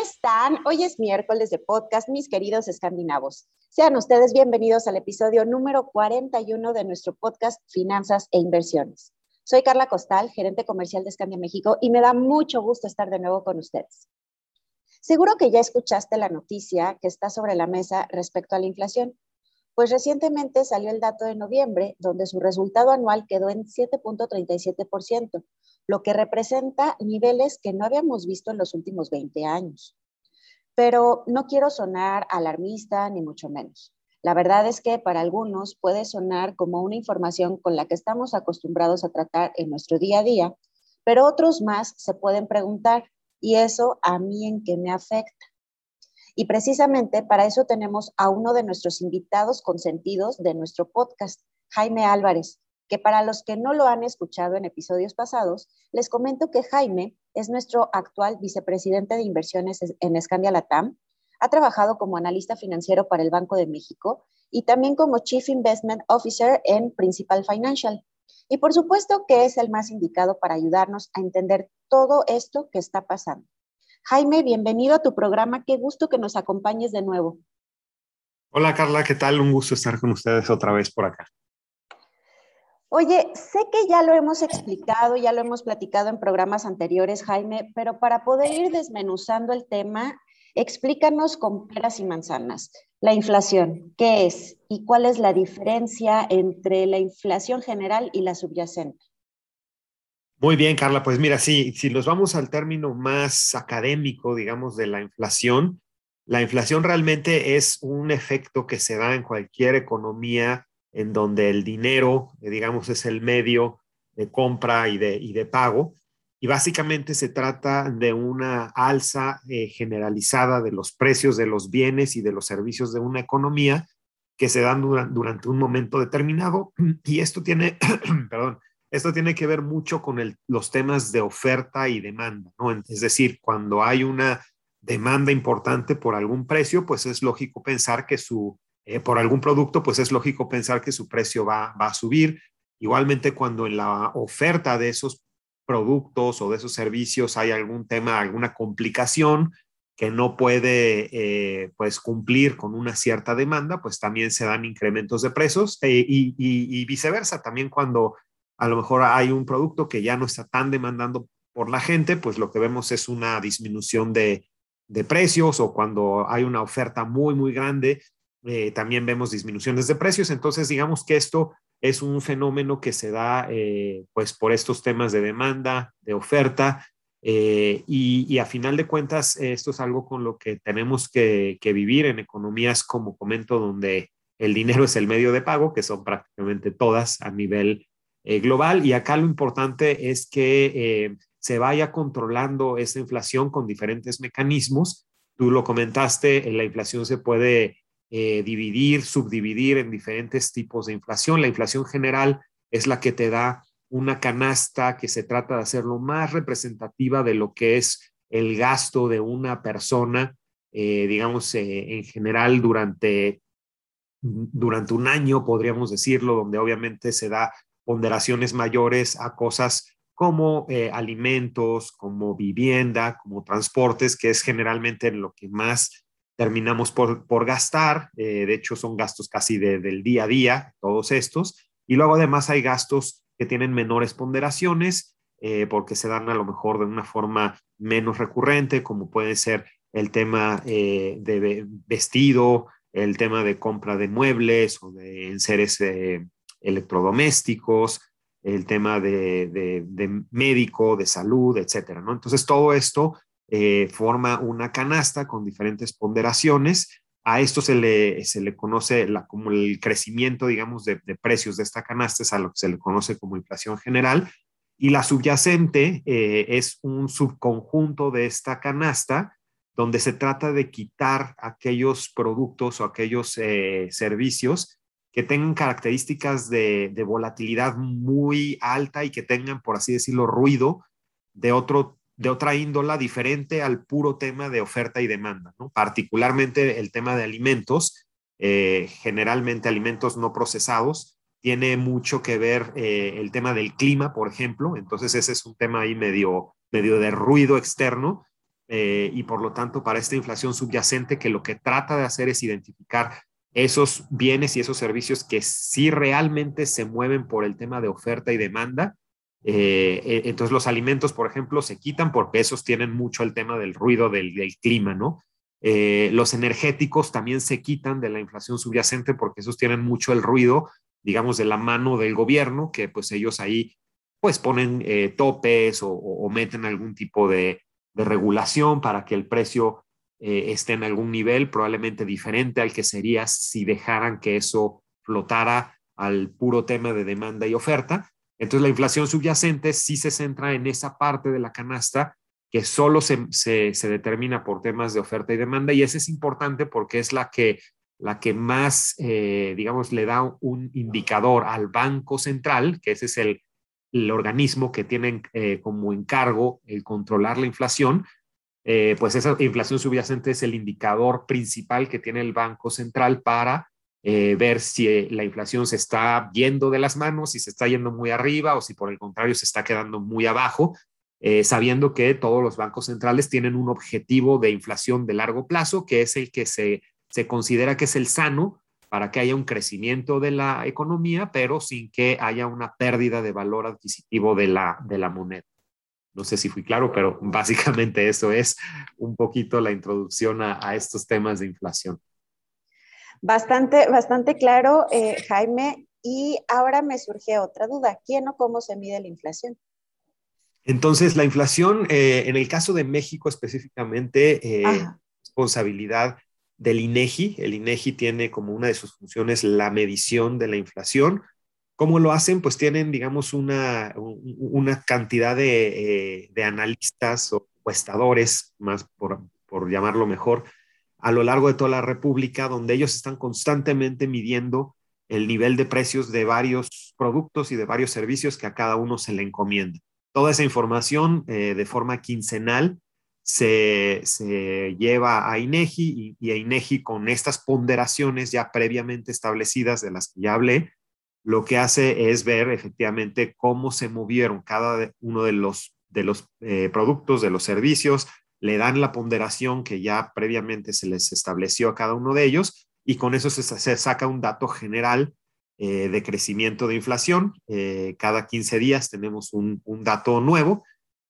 Están? Hoy es miércoles de podcast, mis queridos escandinavos. Sean ustedes bienvenidos al episodio número 41 de nuestro podcast Finanzas e Inversiones. Soy Carla Costal, gerente comercial de Escandia México, y me da mucho gusto estar de nuevo con ustedes. Seguro que ya escuchaste la noticia que está sobre la mesa respecto a la inflación, pues recientemente salió el dato de noviembre, donde su resultado anual quedó en 7.37%, lo que representa niveles que no habíamos visto en los últimos 20 años. Pero no quiero sonar alarmista ni mucho menos. La verdad es que para algunos puede sonar como una información con la que estamos acostumbrados a tratar en nuestro día a día, pero otros más se pueden preguntar, ¿y eso a mí en qué me afecta? Y precisamente para eso tenemos a uno de nuestros invitados consentidos de nuestro podcast, Jaime Álvarez, que para los que no lo han escuchado en episodios pasados, les comento que Jaime es nuestro actual vicepresidente de inversiones en Escandia Latam, ha trabajado como analista financiero para el Banco de México y también como Chief Investment Officer en Principal Financial. Y por supuesto que es el más indicado para ayudarnos a entender todo esto que está pasando. Jaime, bienvenido a tu programa. Qué gusto que nos acompañes de nuevo. Hola Carla, ¿qué tal? Un gusto estar con ustedes otra vez por acá. Oye, sé que ya lo hemos explicado, ya lo hemos platicado en programas anteriores, Jaime, pero para poder ir desmenuzando el tema, explícanos con peras y manzanas. La inflación, ¿qué es? ¿Y cuál es la diferencia entre la inflación general y la subyacente? Muy bien, Carla. Pues mira, si nos vamos al término más académico, digamos, de la inflación, la inflación realmente es un efecto que se da en cualquier economía en donde el dinero, eh, digamos, es el medio de compra y de, y de pago. Y básicamente se trata de una alza eh, generalizada de los precios de los bienes y de los servicios de una economía que se dan durante un momento determinado. Y esto tiene, perdón, esto tiene que ver mucho con el, los temas de oferta y demanda, ¿no? Es decir, cuando hay una demanda importante por algún precio, pues es lógico pensar que su eh, por algún producto, pues es lógico pensar que su precio va, va a subir. Igualmente, cuando en la oferta de esos productos o de esos servicios hay algún tema, alguna complicación que no puede eh, pues cumplir con una cierta demanda, pues también se dan incrementos de precios eh, y, y, viceversa. También cuando a lo mejor hay un producto que ya no está tan demandando por la gente, pues lo que vemos es una disminución de, de precios o cuando hay una oferta muy, muy grande, eh, también vemos disminuciones de precios. Entonces, digamos que esto es un fenómeno que se da eh, pues por estos temas de demanda, de oferta, eh, y, a final de cuentas, esto es algo con lo que tenemos que, vivir en economías, como comento, donde el dinero es el medio de pago, que son prácticamente todas a nivel global. Y acá lo importante es que se vaya controlando esa inflación con diferentes mecanismos. Tú lo comentaste, la inflación se puede eh, dividir, subdividir en diferentes tipos de inflación. La inflación general es la que te da una canasta que se trata de hacer lo más representativa de lo que es el gasto de una persona, eh, digamos, eh, en general durante, durante un año, podríamos decirlo, donde obviamente se da ponderaciones mayores a cosas como alimentos, como vivienda, como transportes, que es generalmente lo que más terminamos por, por gastar, eh, de hecho son gastos casi del día a día, todos estos, y luego además hay gastos que tienen menores ponderaciones eh, porque se dan a lo mejor de una forma menos recurrente, como puede ser el tema eh, de vestido, el tema de compra de muebles o de enseres electrodomésticos, el tema de, de, de, médico, de salud, etcétera, ¿no? Entonces, todo esto eh, forma una canasta con diferentes ponderaciones. A esto se le, se le conoce como el crecimiento, digamos, de, precios de esta canasta, es a lo que se le conoce como inflación general. Y la subyacente eh, es un subconjunto de esta canasta, donde se trata de quitar aquellos productos o aquellos eh, servicios que tengan características de, volatilidad muy alta y que tengan, por así decirlo, ruido de, otro, de otra índola diferente al puro tema de oferta y demanda, particularmente el tema de alimentos, eh, generalmente alimentos no procesados, tiene mucho que ver eh, el tema del clima, por ejemplo, entonces ese es un tema ahí medio, medio de ruido externo eh, y por lo tanto para esta inflación subyacente que lo que trata de hacer es identificar esos bienes y esos servicios que sí realmente se mueven por el tema de oferta y demanda. Eh, entonces los alimentos, por ejemplo, se quitan porque esos tienen mucho el tema del ruido del, clima, ¿no? los energéticos también se quitan de la inflación subyacente porque esos tienen mucho el ruido digamos, de la mano del gobierno, que pues ellos ahí pues ponen eh, topes o, meten algún tipo de, regulación para que el precio eh, esté en algún nivel probablemente diferente al que sería si dejaran que eso flotara al puro tema de demanda y oferta. Entonces la inflación subyacente sí se centra en esa parte de la canasta que solo se, se determina por temas de oferta y demanda y esa es importante porque es la que la que más, eh, digamos, le da un indicador al Banco Central, que ese es el, organismo que tiene eh, como encargo el controlar la inflación, eh, pues esa inflación subyacente es el indicador principal que tiene el Banco Central para ver si la inflación se está yendo de las manos, si se está yendo muy arriba o si por el contrario se está quedando muy abajo, sabiendo que todos los bancos centrales tienen un objetivo de inflación de largo plazo, que es el que se se considera que es el sano para que haya un crecimiento de la economía, pero sin que haya una pérdida de valor adquisitivo de la, de la moneda. No sé si fui claro, pero básicamente eso es un poquito la introducción a, estos temas de inflación. Bastante, bastante claro, eh, Jaime. Y ahora me surge otra duda. ¿Quién o cómo se mide la inflación? Entonces, la inflación, eh, en el caso de México específicamente, eh, responsabilidad del INEGI. El INEGI tiene como una de sus funciones la medición de la inflación. ¿Cómo lo hacen? Pues tienen, digamos, una, una cantidad de, analistas o cuestadores, más por, por llamarlo mejor, a lo largo de toda la República, donde ellos están constantemente midiendo el nivel de precios de varios productos y de varios servicios que a cada uno se le encomienda. Toda esa información eh, de forma quincenal se, lleva a INEGI y, a INEGI con estas ponderaciones ya previamente establecidas de las que ya hablé, lo que hace es ver efectivamente cómo se movieron cada uno de los, de los eh, productos, de los servicios, le dan la ponderación que ya previamente se les estableció a cada uno de ellos y con eso se, saca un dato general eh, de crecimiento de inflación. Eh, cada 15 días tenemos un, dato nuevo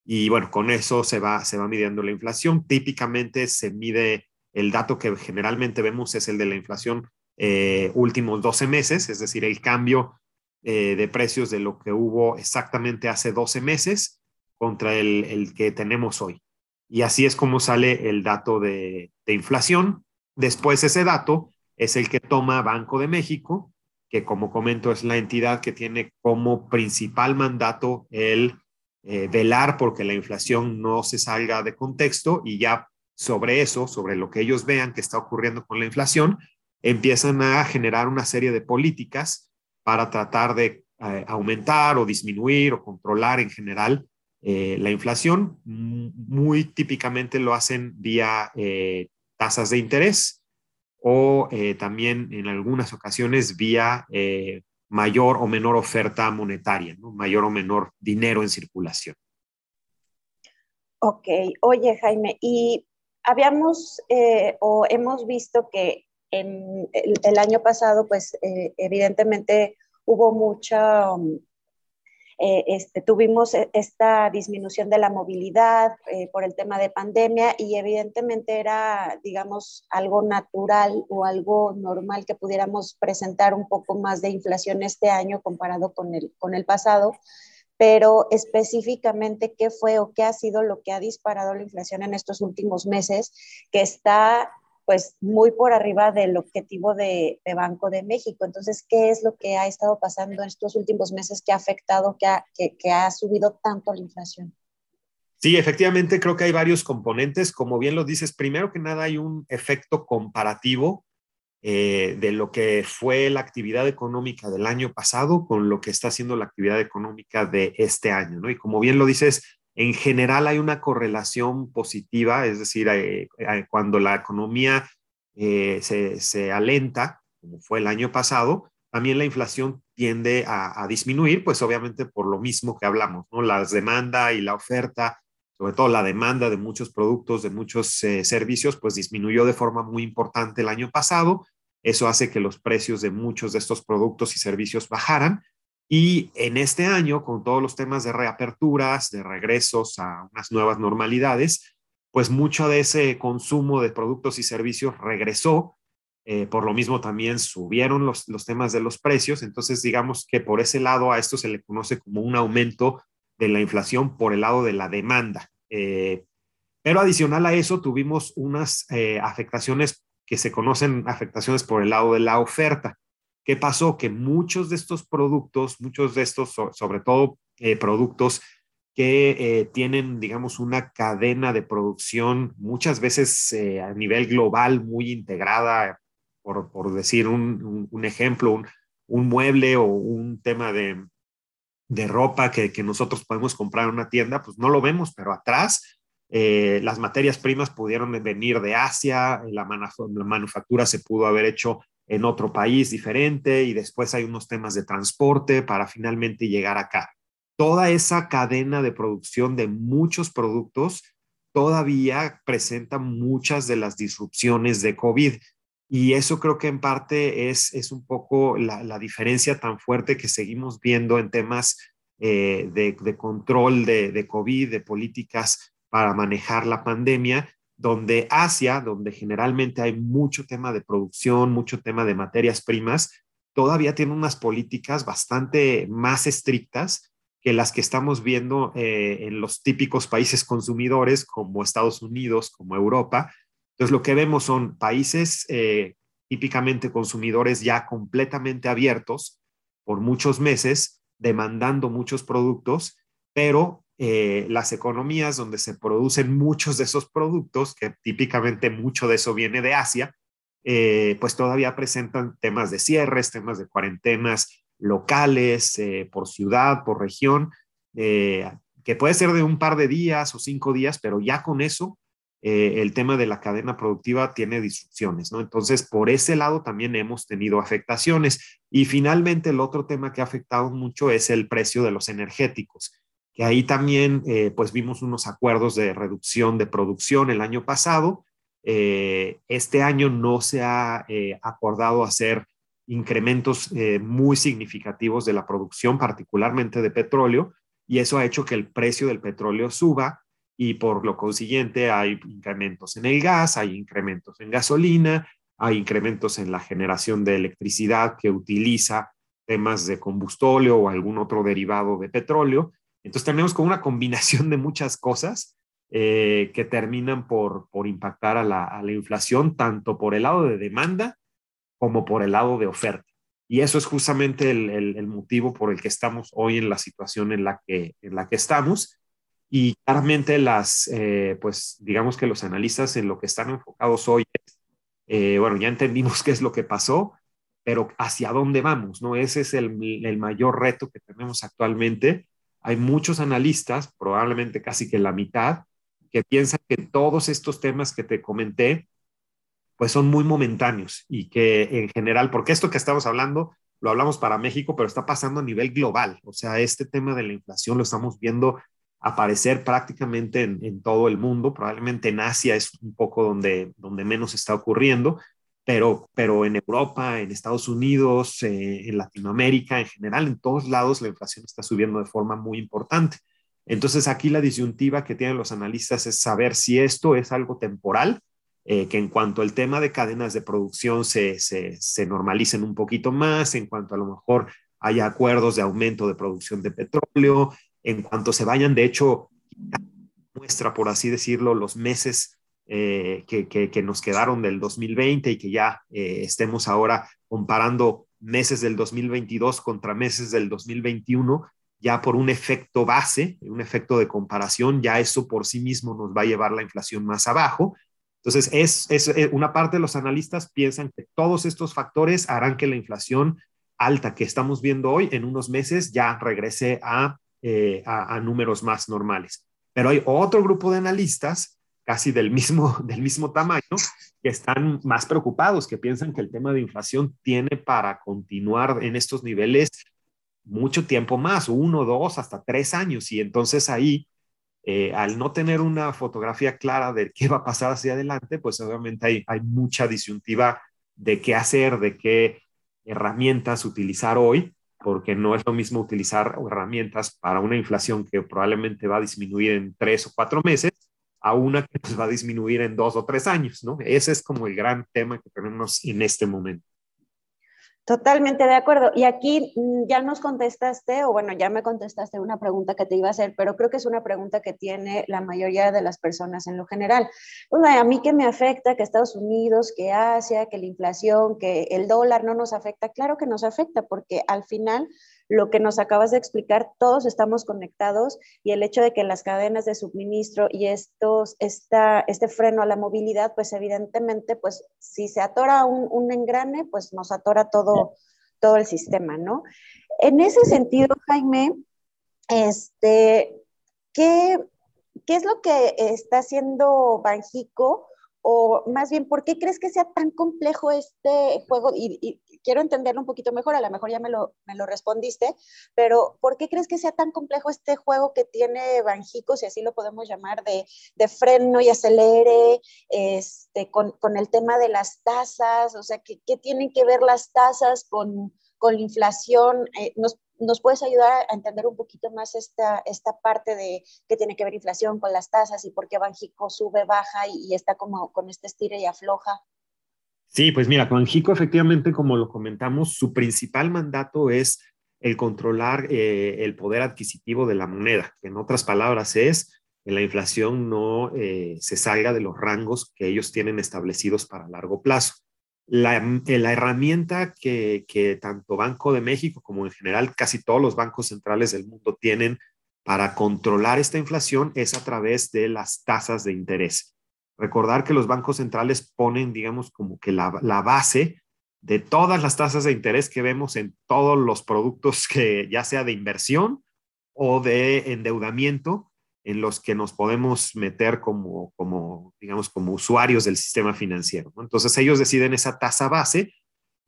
y bueno, con eso se va, se va midiendo la inflación. Típicamente se mide el dato que generalmente vemos es el de la inflación eh, últimos 12 meses, es decir, el cambio de precios de lo que hubo exactamente hace 12 meses contra el, que tenemos hoy. Y así es como sale el dato de, inflación. Después ese dato es el que toma Banco de México, que como comento es la entidad que tiene como principal mandato el eh, velar porque la inflación no se salga de contexto y ya sobre eso, sobre lo que ellos vean que está ocurriendo con la inflación, empiezan a generar una serie de políticas para tratar de eh, aumentar o disminuir o controlar en general eh, la inflación. Muy típicamente lo hacen vía tasas de interés o también en algunas ocasiones vía mayor o menor oferta monetaria, mayor o menor dinero en circulación. Ok, oye Jaime, y habíamos eh, o hemos visto que en el, año pasado, pues eh, evidentemente hubo mucha um, eh, este, tuvimos e, esta disminución de la movilidad eh, por el tema de pandemia y evidentemente era, digamos, algo natural o algo normal que pudiéramos presentar un poco más de inflación este año comparado con el, con el pasado, pero específicamente qué fue o qué ha sido lo que ha disparado la inflación en estos últimos meses, que está pues muy por arriba del objetivo de, Banco de México. Entonces, ¿qué es lo que ha estado pasando en estos últimos meses que ha afectado, que ha, que, ha subido tanto la inflación? Sí, efectivamente creo que hay varios componentes. Como bien lo dices, primero que nada hay un efecto comparativo eh, de lo que fue la actividad económica del año pasado con lo que está haciendo la actividad económica de este año, ¿no? Y como bien lo dices, en general hay una correlación positiva, es decir, eh, eh, cuando la economía se, se alenta, como fue el año pasado, también la inflación tiende a, a, disminuir, pues obviamente por lo mismo que hablamos, ¿no? La demanda y la oferta sobre todo la demanda de muchos productos, de muchos eh, servicios, pues disminuyó de forma muy importante el año pasado. Eso hace que los precios de muchos de estos productos y servicios bajaran. Y en este año, con todos los temas de reaperturas, de regresos a unas nuevas normalidades, pues mucho de ese consumo de productos y servicios regresó. Eh, por lo mismo también subieron los, los temas de los precios. Entonces, digamos que por ese lado a esto se le conoce como un aumento de la inflación por el lado de la demanda. Eh, pero adicional a eso, tuvimos unas eh, afectaciones que se conocen afectaciones por el lado de la oferta. ¿Qué pasó? Que muchos de estos productos, muchos de estos, sobre todo eh, productos que tienen, digamos, una cadena de producción muchas veces a nivel global muy integrada, por, por decir un, un, ejemplo, un, un, mueble o un tema de, de ropa que, nosotros podemos comprar en una tienda, pues no lo vemos, pero atrás eh, las materias primas pudieron venir de Asia, la, la, manufactura se pudo haber hecho en otro país diferente y después hay unos temas de transporte para finalmente llegar acá. Toda esa cadena de producción de muchos productos todavía presenta muchas de las disrupciones de COVID. Y eso creo que en parte es, es un poco la, diferencia tan fuerte que seguimos viendo en temas eh, de, control de, COVID, de políticas para manejar la pandemia, donde Asia, donde generalmente hay mucho tema de producción, mucho tema de materias primas, todavía tiene unas políticas bastante más estrictas que las que estamos viendo eh, en los típicos países consumidores como Estados Unidos, como Europa, entonces, lo que vemos son países eh, típicamente consumidores ya completamente abiertos por muchos meses, demandando muchos productos, pero eh, las economías donde se producen muchos de esos productos, que típicamente mucho de eso viene de Asia, eh, pues todavía presentan temas de cierres, temas de cuarentenas locales, por ciudad, por región, que puede ser de un par de días o cinco días, pero ya con eso eh, el tema de la cadena productiva tiene disrupciones, ¿no? Entonces, por ese lado también hemos tenido afectaciones. Y finalmente, el otro tema que ha afectado mucho es el precio de los energéticos, que ahí también, eh, pues vimos unos acuerdos de reducción de producción el año pasado. Eh, este año no se ha acordado hacer incrementos muy significativos de la producción, particularmente de petróleo, y eso ha hecho que el precio del petróleo suba y por lo consiguiente hay incrementos en el gas, hay incrementos en gasolina, hay incrementos en la generación de electricidad que utiliza temas de combustóleo o algún otro derivado de petróleo. Entonces tenemos como una combinación de muchas cosas eh, que terminan por, por impactar a la, a la inflación, tanto por el lado de demanda como por el lado de oferta. Y eso es justamente el, el, el, motivo por el que estamos hoy en la situación en la que, en la que estamos. Y claramente las, eh, pues digamos que los analistas en lo que están enfocados hoy eh, bueno, ya entendimos qué es lo que pasó, pero hacia dónde vamos, ¿no? Ese es el, el, mayor reto que tenemos actualmente. Hay muchos analistas, probablemente casi que la mitad, que piensan que todos estos temas que te comenté, pues son muy momentáneos y que en general, porque esto que estamos hablando, lo hablamos para México, pero está pasando a nivel global. O sea, este tema de la inflación lo estamos viendo aparecer prácticamente en, todo el mundo. Probablemente en Asia es un poco donde, donde menos está ocurriendo, pero, pero en Europa, en Estados Unidos, eh, en Latinoamérica, en general, en todos lados la inflación está subiendo de forma muy importante. Entonces aquí la disyuntiva que tienen los analistas es saber si esto es algo temporal, eh, que en cuanto al tema de cadenas de producción se, se, se normalicen un poquito más, en cuanto a lo mejor haya acuerdos de aumento de producción de petróleo, en cuanto se vayan, de hecho, muestra, por así decirlo, los meses eh, que, nos quedaron del 2020 y que ya eh, estemos ahora comparando meses del 2022 contra meses del 2021, ya por un efecto base, un efecto de comparación, ya eso por sí mismo nos va a llevar la inflación más abajo. Entonces, es, es, eh, una parte de los analistas piensan que todos estos factores harán que la inflación alta que estamos viendo hoy en unos meses ya regrese a, eh, a, a números más normales. Pero hay otro grupo de analistas casi del mismo, del mismo tamaño, que están más preocupados, que piensan que el tema de inflación tiene para continuar en estos niveles mucho tiempo más, uno, dos, hasta tres años. Y entonces ahí, eh, al no tener una fotografía clara de qué va a pasar hacia adelante, pues obviamente hay, hay mucha disyuntiva de qué hacer, de qué herramientas utilizar hoy, porque no es lo mismo utilizar herramientas para una inflación que probablemente va a disminuir en tres o cuatro meses a una que nos va a disminuir en dos o tres años, ¿no? Ese es como el gran tema que tenemos en este momento. Totalmente de acuerdo. Y aquí mm, ya nos contestaste, o bueno, ya me contestaste una pregunta que te iba a hacer, pero creo que es una pregunta que tiene la mayoría de las personas en lo general. Bueno, a mí que me afecta que Estados Unidos, que Asia, que la inflación, que el dólar no nos afecta. Claro que nos afecta porque al final lo que nos acabas de explicar, todos estamos conectados y el hecho de que las cadenas de suministro y estos, esta, este freno a la movilidad, pues evidentemente, pues si se atora un, un engrane, pues nos atora todo, todo el sistema, ¿no? En ese sentido, Jaime, este, ¿qué, ¿qué es lo que está haciendo Banjico? O más bien, ¿por qué crees que sea tan complejo este juego? Y, quiero entenderlo un poquito mejor, a lo mejor ya me lo, me lo respondiste, pero ¿por qué crees que sea tan complejo este juego que tiene Banjico, si así lo podemos llamar, de, de freno y acelere, este, con, con, el tema de las tasas? O sea, ¿qué, qué tienen que ver las tasas con, con la inflación? Eh, ¿nos, ¿Nos puedes ayudar a entender un poquito más esta, esta parte de qué tiene que ver inflación con las tasas y por qué Banjico sube, baja y, y está como con este estire y afloja? Sí, pues mira, Banjico efectivamente, como lo comentamos, su principal mandato es el controlar eh, el poder adquisitivo de la moneda, en otras palabras es que la inflación no eh, se salga de los rangos que ellos tienen establecidos para largo plazo. La, eh, la herramienta que tanto Banco de México como en general casi todos los bancos centrales del mundo tienen para controlar esta inflación es a través de las tasas de interés. Recordar que los bancos centrales ponen, digamos, como que la, base de todas las tasas de interés que vemos en todos los productos que ya sea de inversión o de endeudamiento en los que nos podemos meter como, como digamos, como usuarios del sistema financiero. Entonces ellos deciden esa tasa base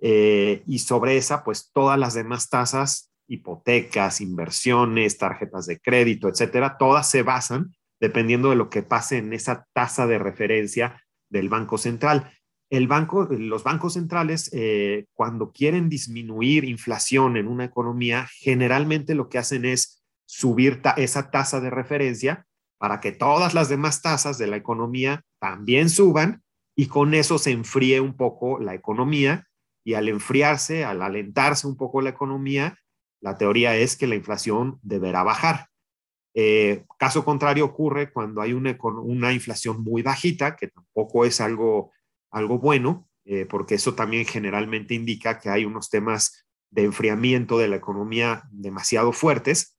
eh, y sobre esa, pues todas las demás tasas, hipotecas, inversiones, tarjetas de crédito, etcétera, todas se basan dependiendo de lo que pase en esa tasa de referencia del Banco Central. El banco, los bancos centrales, eh, cuando quieren disminuir inflación en una economía, generalmente lo que hacen es subir esa tasa de referencia para que todas las demás tasas de la economía también suban y con eso se enfríe un poco la economía y al enfriarse, al alentarse un poco la economía, la teoría es que la inflación deberá bajar. Eh, caso contrario ocurre cuando hay una, una, inflación muy bajita, que tampoco es algo, algo bueno, eh, porque eso también generalmente indica que hay unos temas de enfriamiento de la economía demasiado fuertes.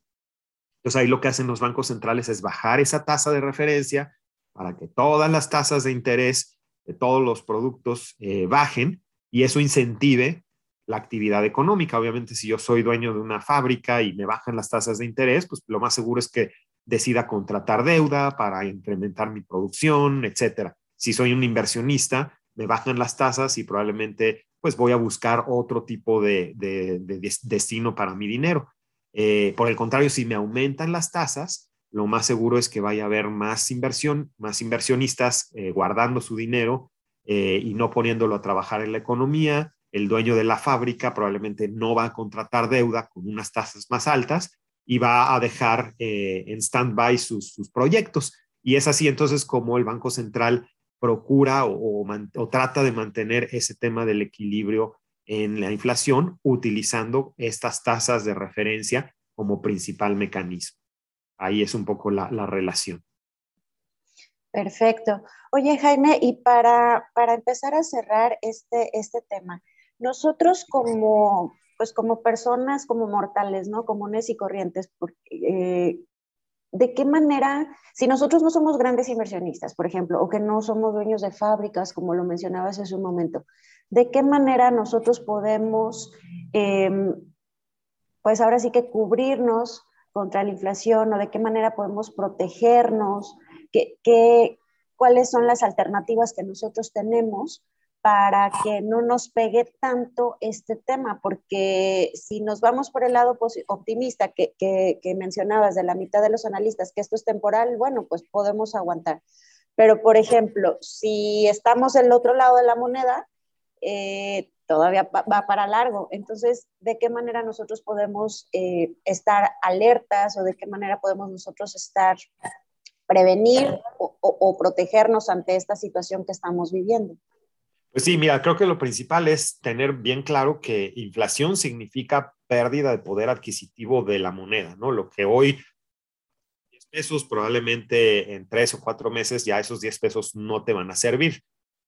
Entonces ahí lo que hacen los bancos centrales es bajar esa tasa de referencia para que todas las tasas de interés de todos los productos eh, bajen y eso incentive la actividad económica. Obviamente, si yo soy dueño de una fábrica y me bajan las tasas de interés, pues lo más seguro es que decida contratar deuda para incrementar mi producción, etcétera. Si soy un inversionista, me bajan las tasas y probablemente pues voy a buscar otro tipo de, destino para mi dinero. Eh, por el contrario, si me aumentan las tasas, lo más seguro es que vaya a haber más inversión, más inversionistas eh, guardando su dinero eh, y no poniéndolo a trabajar en la economía, el dueño de la fábrica probablemente no va a contratar deuda con unas tasas más altas y va a dejar eh, en stand-by sus, proyectos. Y es así entonces como el Banco Central procura o, trata de mantener ese tema del equilibrio en la inflación utilizando estas tasas de referencia como principal mecanismo. Ahí es un poco la, relación. Perfecto. Oye, Jaime, y para, para empezar a cerrar este, este tema, nosotros como, pues como personas, como mortales, ¿no? Comunes y corrientes, eh, ¿de qué manera, si nosotros no somos grandes inversionistas, por ejemplo, o que no somos dueños de fábricas, como lo mencionabas hace un momento, ¿de qué manera nosotros podemos, em, pues ahora sí que cubrirnos contra la inflación o de qué manera podemos protegernos? ¿Qué, qué, cuáles son las alternativas que nosotros tenemos para que no nos pegue tanto este tema, porque si nos vamos por el lado optimista que, que, mencionabas de la mitad de los analistas, que esto es temporal, bueno, pues podemos aguantar. Pero, por ejemplo, si estamos del otro lado de la moneda, eh, todavía va, para largo. Entonces, ¿de qué manera nosotros podemos eh, estar alertas o de qué manera podemos nosotros estar prevenir o protegernos ante esta situación que estamos viviendo? Pues sí, mira, creo que lo principal es tener bien claro que inflación significa pérdida de poder adquisitivo de la moneda, ¿no? Lo que hoy 10 pesos, probablemente en tres o cuatro meses ya esos 10 pesos no te van a servir.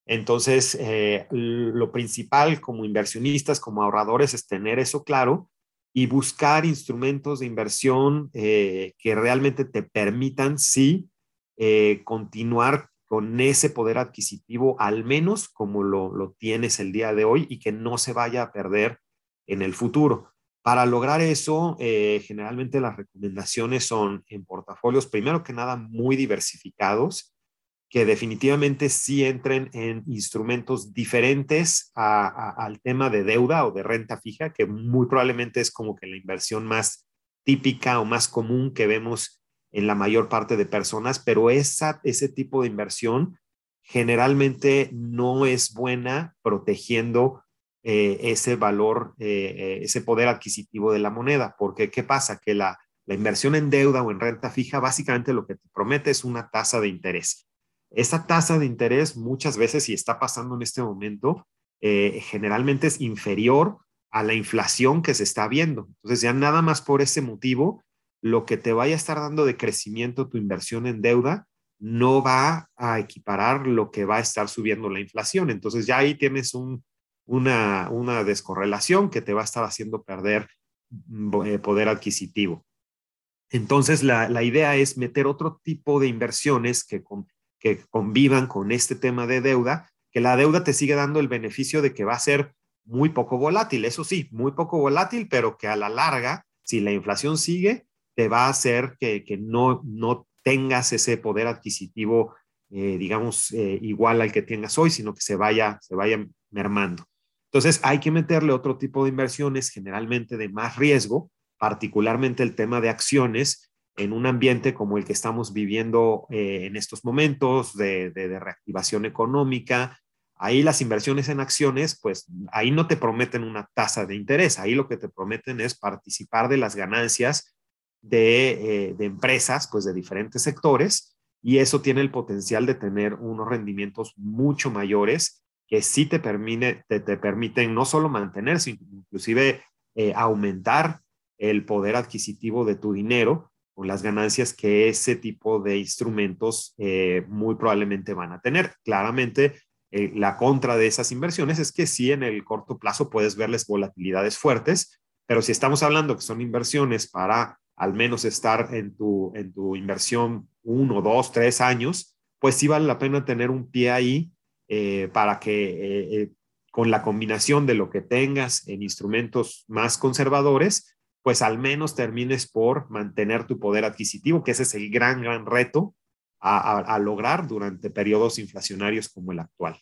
Entonces, eh, lo principal como inversionistas, como ahorradores, es tener eso claro y buscar instrumentos de inversión eh, que realmente te permitan, sí, eh, continuar con ese poder adquisitivo, al menos como lo, tienes el día de hoy y que no se vaya a perder en el futuro. Para lograr eso, eh, generalmente las recomendaciones son en portafolios, primero que nada, muy diversificados, que definitivamente sí entren en instrumentos diferentes al tema de deuda o de renta fija, que muy probablemente es como que la inversión más típica o más común que vemos en la mayor parte de personas, pero esa, ese tipo de inversión generalmente no es buena protegiendo eh, ese valor, eh, eh, ese poder adquisitivo de la moneda, porque ¿qué pasa? Que la, la inversión en deuda o en renta fija básicamente lo que te promete es una tasa de interés. Esa tasa de interés muchas veces, y está pasando en este momento, generalmente es inferior a la inflación que se está viendo. Entonces ya nada más por ese motivo lo que te vaya a estar dando de crecimiento tu inversión en deuda no va a equiparar lo que va a estar subiendo la inflación. Entonces ya ahí tienes una, una descorrelación que te va a estar haciendo perder mm, eh, poder adquisitivo. Entonces la, la, idea es meter otro tipo de inversiones que, que convivan con este tema de deuda, que la deuda te sigue dando el beneficio de que va a ser muy poco volátil, eso sí, muy poco volátil, pero que a la larga, si la inflación sigue, te va a hacer que, no, no tengas ese poder adquisitivo, eh, digamos, eh, igual al que tengas hoy, sino que se vaya, se vaya mermando. Entonces, hay que meterle otro tipo de inversiones, generalmente de más riesgo, particularmente el tema de acciones, en un ambiente como el que estamos viviendo eh, en estos momentos de, reactivación económica. Ahí las inversiones en acciones, pues ahí no te prometen una tasa de interés, ahí lo que te prometen es participar de las ganancias eh, de, empresas, pues de diferentes sectores, y eso tiene el potencial de tener unos rendimientos mucho mayores que sí te, te, te permiten no solo mantenerse, inclusive eh, aumentar el poder adquisitivo de tu dinero con las ganancias que ese tipo de instrumentos eh, muy probablemente van a tener. Claramente, la contra de esas inversiones es que sí en el corto plazo puedes verles volatilidades fuertes, pero si estamos hablando que son inversiones para al menos estar en tu, en tu inversión uno, dos, tres años, pues sí vale la pena tener un pie ahí eh, para que eh, eh, con la combinación de lo que tengas en instrumentos más conservadores, pues al menos termines por mantener tu poder adquisitivo, que ese es el gran, gran reto a, a lograr durante periodos inflacionarios como el actual.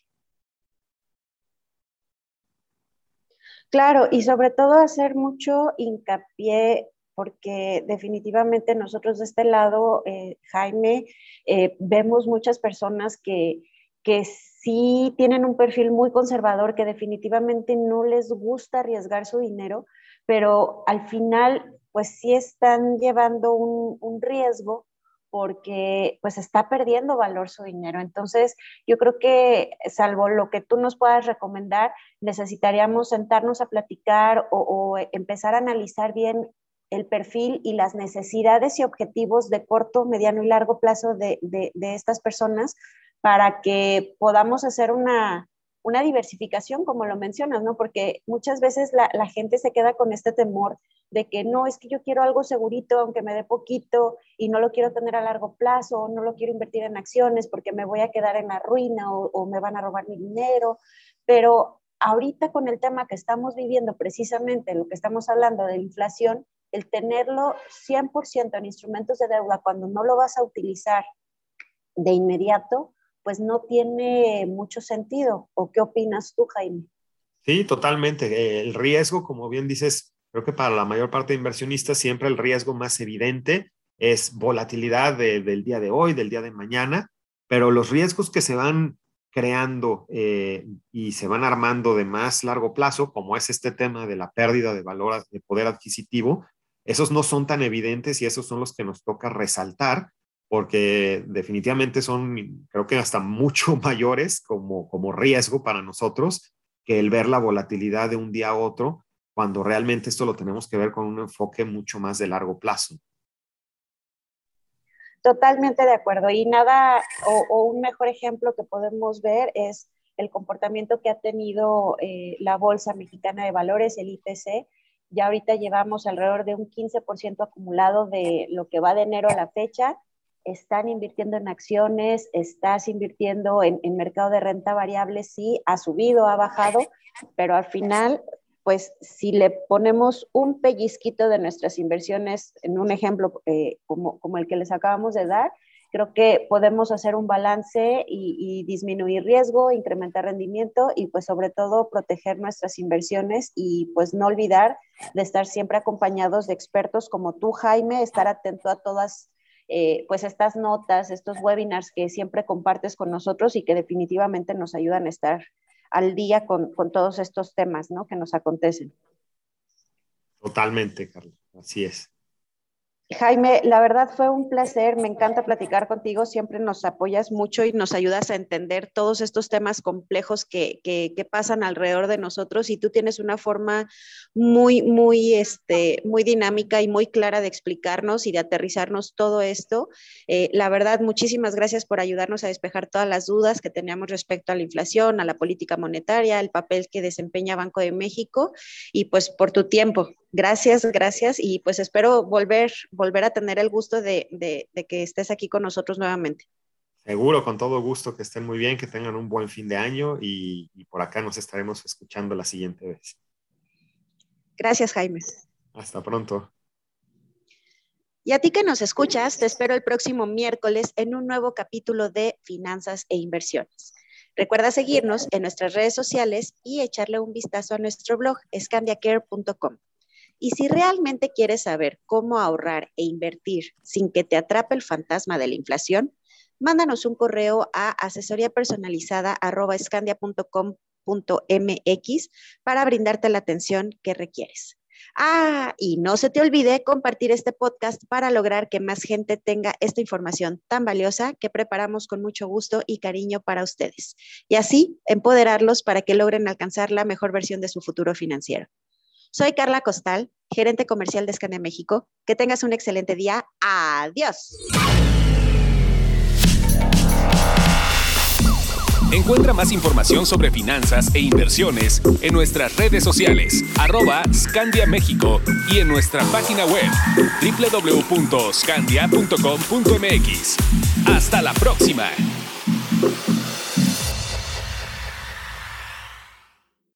Claro, y sobre todo hacer mucho hincapié porque definitivamente nosotros de este lado, eh, Jaime, eh, vemos muchas personas que, que sí tienen un perfil muy conservador, que definitivamente no les gusta arriesgar su dinero, pero al final, pues sí están llevando un, un riesgo porque pues está perdiendo valor su dinero. Entonces, yo creo que salvo lo que tú nos puedas recomendar, necesitaríamos sentarnos a platicar o, o empezar a analizar bien el perfil y las necesidades y objetivos de corto, mediano y largo plazo de, estas personas para que podamos hacer una, una diversificación, como lo mencionas, ¿no? Porque muchas veces la, la, gente se queda con este temor de que no, es que yo quiero algo segurito, aunque me dé poquito, y no lo quiero tener a largo plazo, no lo quiero invertir en acciones porque me voy a quedar en la ruina o, o me van a robar mi dinero. Pero ahorita con el tema que estamos viviendo, precisamente lo que estamos hablando de la inflación, el tenerlo 100% en instrumentos de deuda cuando no lo vas a utilizar de inmediato, pues no tiene mucho sentido. ¿O qué opinas tú, Jaime? Sí, totalmente. El riesgo, como bien dices, creo que para la mayor parte de inversionistas siempre el riesgo más evidente es volatilidad del día de hoy, del día de mañana, pero los riesgos que se van creando eh, y se van armando de más largo plazo, como es este tema de la pérdida de valor, de poder adquisitivo, esos no son tan evidentes y esos son los que nos toca resaltar, porque definitivamente son, creo que hasta mucho mayores como, como riesgo para nosotros que el ver la volatilidad de un día a otro, cuando realmente esto lo tenemos que ver con un enfoque mucho más de largo plazo. Totalmente de acuerdo. Y nada, o, un mejor ejemplo que podemos ver es el comportamiento que ha tenido eh, la Bolsa Mexicana de Valores, el IPC. Ya ahorita llevamos alrededor de un 15% acumulado de lo que va de enero a la fecha. Están invirtiendo en acciones, estás invirtiendo en, mercado de renta variable, sí, ha subido, ha bajado, pero al final pues si le ponemos un pellizquito de nuestras inversiones en un ejemplo eh, como, como, el que les acabamos de dar, creo que podemos hacer un balance y, disminuir riesgo, incrementar rendimiento y pues sobre todo proteger nuestras inversiones y pues no olvidar de estar siempre acompañados de expertos como tú, Jaime, estar atento a todas eh, pues estas notas, estos webinars que siempre compartes con nosotros y que definitivamente nos ayudan a estar al día con, con todos estos temas ¿no? que nos acontecen. Totalmente, Carlos, así es. Jaime, la verdad fue un placer, me encanta platicar contigo, siempre nos apoyas mucho y nos ayudas a entender todos estos temas complejos que, que, pasan alrededor de nosotros y tú tienes una forma muy, muy, este, muy dinámica y muy clara de explicarnos y de aterrizarnos todo esto. Eh, la verdad, muchísimas gracias por ayudarnos a despejar todas las dudas que teníamos respecto a la inflación, a la política monetaria, el papel que desempeña Banco de México y pues por tu tiempo. Gracias, gracias y pues espero volver, volver a tener el gusto de, que estés aquí con nosotros nuevamente. Seguro, con todo gusto, que estén muy bien, que tengan un buen fin de año y, y por acá nos estaremos escuchando la siguiente vez. Gracias, Jaime. Hasta pronto. Y a ti que nos escuchas, te espero el próximo miércoles en un nuevo capítulo de Finanzas e Inversiones. Recuerda seguirnos en nuestras redes sociales y echarle un vistazo a nuestro blog scandiacare.com. Y si realmente quieres saber cómo ahorrar e invertir sin que te atrape el fantasma de la inflación, mándanos un correo a asesoría personalizada para brindarte la atención que requieres. Ah, y no se te olvide compartir este podcast para lograr que más gente tenga esta información tan valiosa que preparamos con mucho gusto y cariño para ustedes. Y así empoderarlos para que logren alcanzar la mejor versión de su futuro financiero. Soy Carla Costal, gerente comercial de Scania México. Que tengas un excelente día. Adiós. Encuentra más información sobre finanzas e inversiones en nuestras redes sociales, arroba Scandia México y en nuestra página web www.scandia.com.mx. Hasta la próxima.